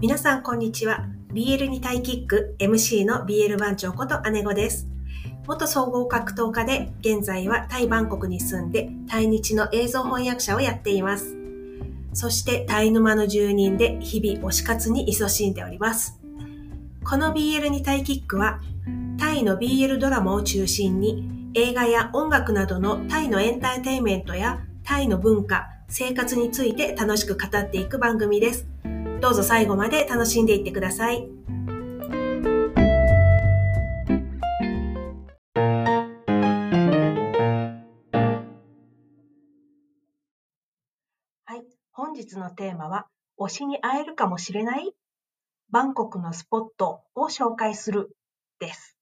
皆さんこんにちは。BL にタイキック MC の BL 番長こと姉子です。元総合格闘家で現在はタイバンコクに住んで対日の映像翻訳者をやっています。そしてタイ沼の住人で日々推し活に勤しんでおります。この BL にタイキックはタイの BL ドラマを中心に映画や音楽などのタイのエンターテインメントやタイの文化、生活について楽しく語っていく番組です。どうぞ最後まで楽しんでいってください。はい、本日のテーマは、推しに会えるかもしれない？バンコクのスポットを紹介するです。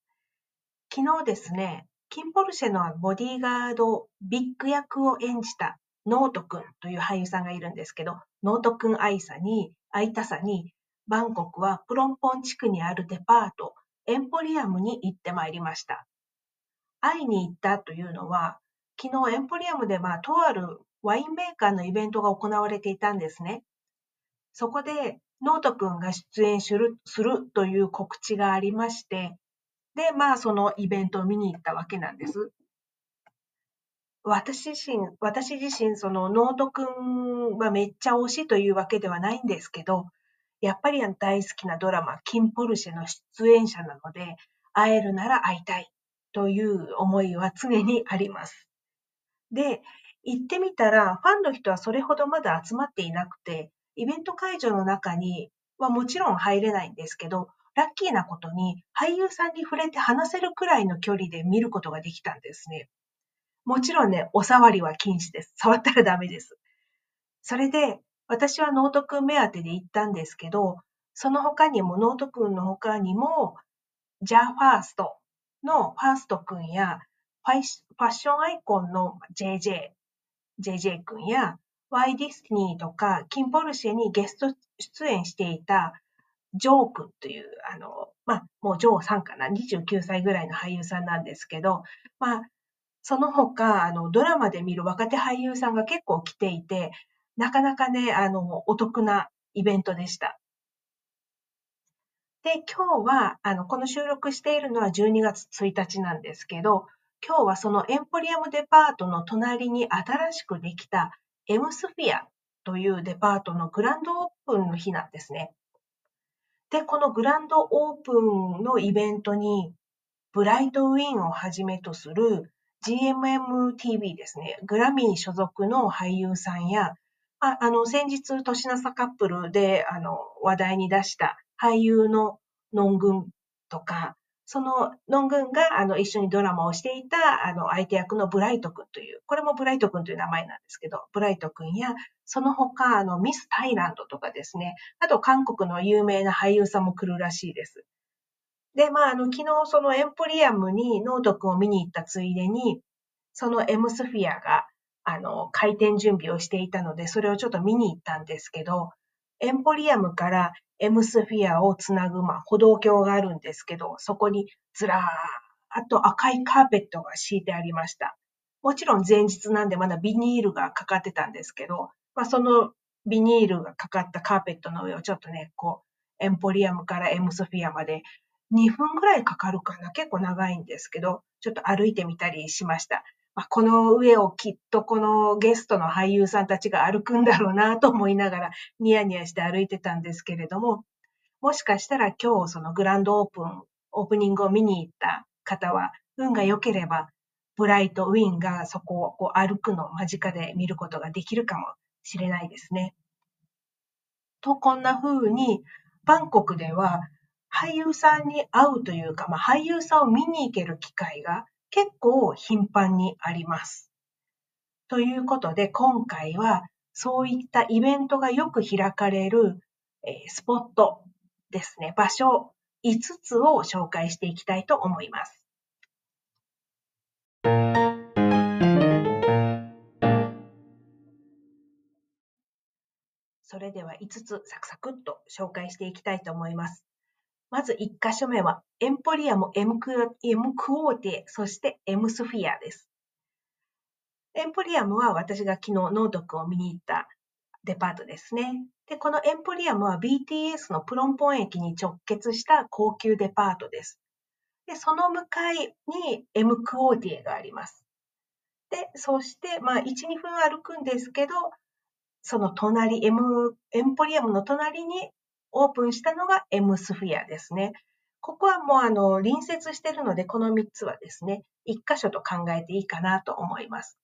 昨日ですね、キンポルシェのボディーガードビッグ役を演じたノートくんという俳優さんがいるんですけど、ノートくん愛さに会いたさに、バンコクはプロンポン地区にあるデパート、エンポリアムに行ってまいりました。会いに行ったというのは、昨日エンポリアムではとあるワインメーカーのイベントが行われていたんですね。そこでノートくんが出演するするという告知がありまして、で、まあそのイベントを見に行ったわけなんです。私自身、私自身、その、ノートくんはめっちゃ推しというわけではないんですけど、やっぱり大好きなドラマ、キンポルシェの出演者なので、会えるなら会いたいという思いは常にあります。で、行ってみたら、ファンの人はそれほどまだ集まっていなくて、イベント会場の中にはもちろん入れないんですけど、ラッキーなことに俳優さんに触れて話せるくらいの距離で見ることができたんですね。もちろんね、お触りは禁止です。触ったらダメです。それで、私はノートくん目当てで行ったんですけど、その他にもノートくんの他にも、ジャーファーストのファーストくんや、ファッションアイコンの JJ、JJ くんや、 Y-Destiny とか、キンポルシェにゲスト出演していたジョー君という、あの、まあ、もうジョーさんかな、29歳ぐらいの俳優さんなんですけど、まあ、その他、あの、ドラマで見る若手俳優さんが結構来ていて、なかなかね、あの、お得なイベントでした。で、今日は、あの、この収録しているのは12月1日なんですけど、今日はそのエンポリアムデパートの隣に新しくできたエムスフィアというデパートのグランドオープンの日なんですね。で、このグランドオープンのイベントに、ブライトウィンをはじめとする GMMTV ですね、グラミー所属の俳優さんや、ああの、先日、年の差カップルで、あの、話題に出した俳優のノングンとか、そのノングンが、あの、一緒にドラマをしていた、あの、相手役のブライト君という、これもブライト君という名前なんですけど、ブライト君や、その他、あの、ミス・タイランドとかですね、あと韓国の有名な俳優さんも来るらしいです。で、まあ、あの、昨日そのエンポリアムにノート君を見に行ったついでに、そのエムスフィアが、あの、開店準備をしていたので、それをちょっと見に行ったんですけど、エンポリアムからエムスフィアをつなぐ、まあ、歩道橋があるんですけど、そこにずらーっと赤いカーペットが敷いてありました。もちろん前日なんでまだビニールがかかってたんですけど、まあ、そのビニールがかかったカーペットの上をちょっとね、こう、エンポリアムからエムスフィアまで2分ぐらいかかるかな。結構長いんですけど、ちょっと歩いてみたりしました。まあ、この上をきっとこのゲストの俳優さんたちが歩くんだろうなと思いながらニヤニヤして歩いてたんですけれども、もしかしたら今日そのグランドオープン、オープニングを見に行った方は、運が良ければ、ブライトウィンがそこをこう歩くの間近で見ることができるかもしれないですね。と、こんな風に、バンコクでは俳優さんに会うというか、まあ、俳優さんを見に行ける機会が結構頻繁にあります。ということで、今回はそういったイベントがよく開かれる、えスポットですね、場所5つを紹介していきたいと思います。それでは5つサクサクっと紹介していきたいと思います。まず1箇所目は、エンポリアム M クオーテそして M スフィアです。エンポリアムは私が昨日ノートくんを見に行ったデパートですね。で、このエンポリアムは BTS のプロンポン駅に直結した高級デパートです。で、その向かいに M クオーティエがあります。で、そして、まあ、1、2分歩くんですけど、その隣、M、エンポリアムの隣にオープンしたのが M スフィアですね。ここはもうあの隣接しているので、この3つはですね、1箇所と考えていいかなと思います。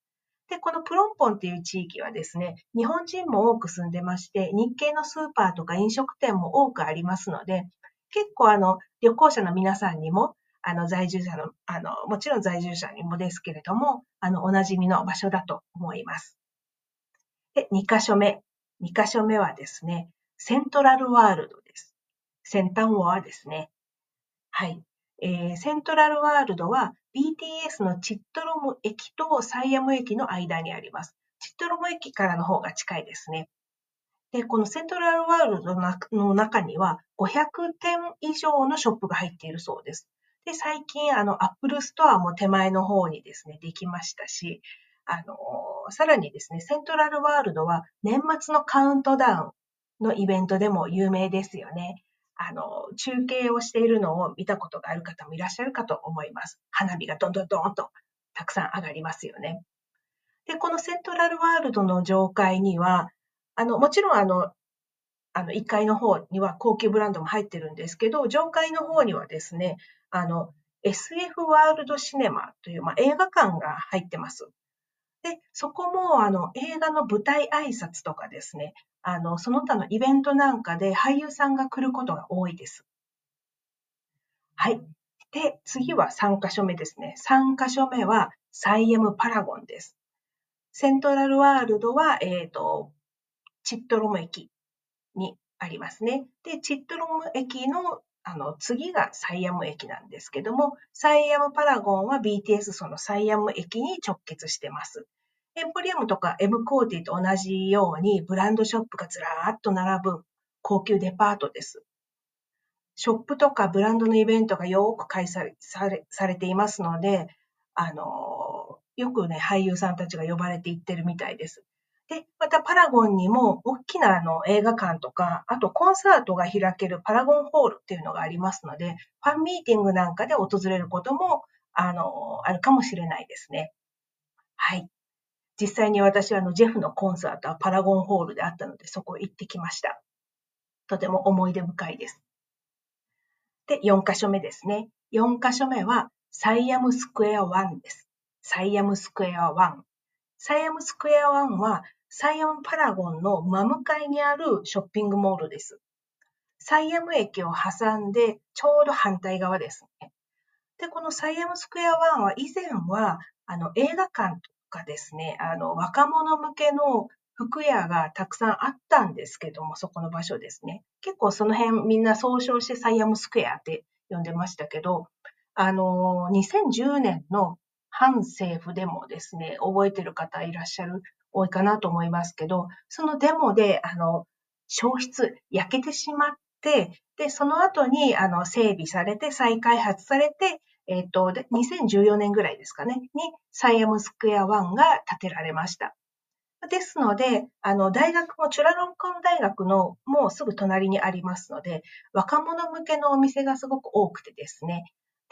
で、このプロンポンっていう地域はですね、日本人も多く住んでまして、日系のスーパーとか飲食店も多くありますので、結構あの、旅行者の皆さんにも、あの、在住者の、あの、もちろん在住者にもですけれども、あの、おなじみの場所だと思います。で、2箇所目。2箇所目はですね、セントラルワールドです。先端はですね。はい。えー、セントラルワールドは BTS のチットロム駅とサイアム駅の間にあります。チットロム駅からの方が近いですね。で、このセントラルワールドの中には500店以上のショップが入っているそうです。で、最近、あの、アップルストアも手前の方にですね、できましたし、あの、さらにですね、セントラルワールドは年末のカウントダウンのイベントでも有名ですよね。あの、中継をしているのを見たことがある方もいらっしゃるかと思います。花火がどんどんどんとたくさん上がりますよね。で、このセントラルワールドの上階には、あの、もちろんあの、あの、1階の方には高級ブランドも入ってるんですけど、上階の方にはですね、あの、SF ワールドシネマという、まあ、映画館が入ってます。で、そこもあの映画の舞台挨拶とかですね、あの、その他のイベントなんかで俳優さんが来ることが多いです。はい。で、次は3箇所目ですね。3箇所目はサイエムパラゴンです。セントラルワールドは、えっ、ー、と、チットロム駅にありますね。で、チットロム駅のあの次がサイアム駅なんですけども、サイアムパラゴンは BTS そのサイアム駅に直結してます。エンポリアムとか M コーティと同じようにブランドショップがずらーっと並ぶ高級デパートです。ショップとかブランドのイベントがよく開催されされていますので、あの、よくね、俳優さんたちが呼ばれていってるみたいです。で、またパラゴンにも大きなあの映画館とか、あとコンサートが開けるパラゴンホールっていうのがありますので、ファンミーティングなんかで訪れることも、あの、あるかもしれないですね。はい。実際に私はあのジェフのコンサートはパラゴンホールであったのでそこ行ってきました。とても思い出深いです。で、4箇所目ですね。4箇所目はサイアムスクエア1です。サイアムスクエア1。サイアムスクエア1はサイアムパラゴンの真向かいにあるショッピングモールです。サイアム駅を挟んでちょうど反対側ですね。で、このサイアムスクエア1は以前はあの映画館とかですね、あの、若者向けの服屋がたくさんあったんですけども、そこの場所ですね。結構その辺みんな総称してサイアムスクエアって呼んでましたけど、あの、2010年の反政府デモですね、覚えてる方いらっしゃる、多いかなと思いますけど、そのデモで、あの、消失、焼けてしまって、で、その後に、あの、整備されて、再開発されて、えっ、ー、と、2014年ぐらいですかね、にサイアムスクエア1が建てられました。ですので、あの、大学もチュラロンコン大学のもうすぐ隣にありますので、若者向けのお店がすごく多くてですね、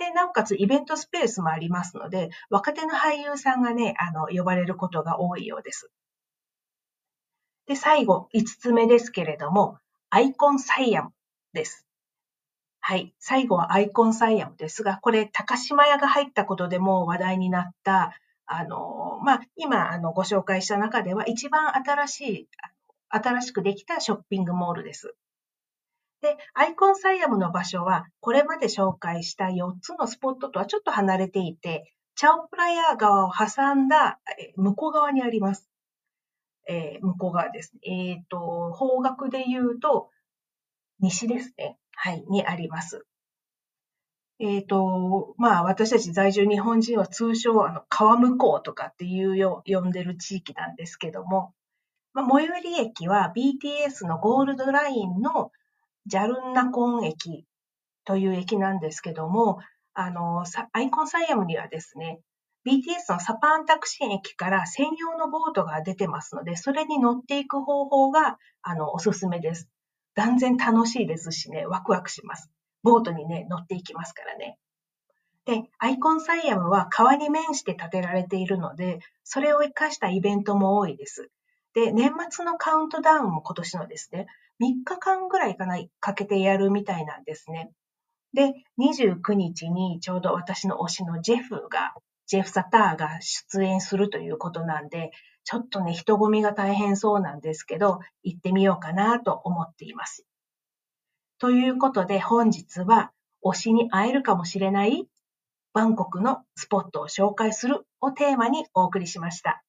で、なおかつイベントスペースもありますので、若手の俳優さんがね、あの、呼ばれることが多いようです。で、最後、5つ目ですけれども、アイコンサイアムです。はい。最後はアイコンサイアムですが、これ、高島屋が入ったことでも話題になった、あの、まあ、今、あの、ご紹介した中では一番新しい、新しくできたショッピングモールです。で、アイコンサイアムの場所は、これまで紹介した4つのスポットとはちょっと離れていて、チャオプラヤー川を挟んだ向こう側にあります。えー、向こう側です。えっ、ー、と、方角で言うと、西ですね。はい、にあります。えっ、ー、と、まあ、私たち在住日本人は通称、あの、川向こうとかっていうよ、呼んでる地域なんですけども、まあ、最寄り駅は BTS のゴールドラインのジャルンナコン駅という駅なんですけども、あの、アイコンサイアムにはですね、BTS のサパンタクシン駅から専用のボートが出てますので、それに乗っていく方法が、あの、おすすめです。断然楽しいですしね、ワクワクします。ボートにね、乗っていきますからね。で、アイコンサイアムは川に面して建てられているので、それを活かしたイベントも多いです。で、年末のカウントダウンも今年のですね、3日間ぐらいかな、かけてやるみたいなんですね。で、29日にちょうど私の推しのジェフが、ジェフ・サターが出演するということなんで、ちょっとね、人混みが大変そうなんですけど、行ってみようかなと思っています。ということで本日は推しに会えるかもしれないバンコクのスポットを紹介するをテーマにお送りしました。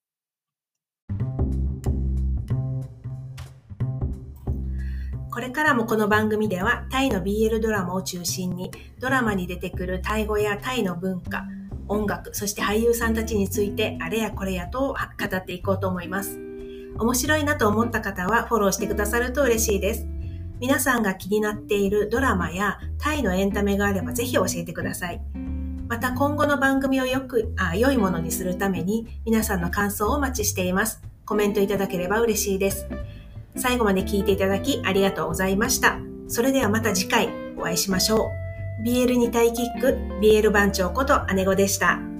これからもこの番組ではタイの BL ドラマを中心にドラマに出てくるタイ語やタイの文化、音楽、そして俳優さんたちについてあれやこれやと語っていこうと思います。面白いなと思った方はフォローしてくださると嬉しいです。皆さんが気になっているドラマやタイのエンタメがあればぜひ教えてください。また今後の番組をよくあ良いものにするために皆さんの感想をお待ちしています。コメントいただければ嬉しいです。最後まで聞いていただきありがとうございました。それではまた次回お会いしましょう。BL にタイキック、BL 番長こと姉子でした。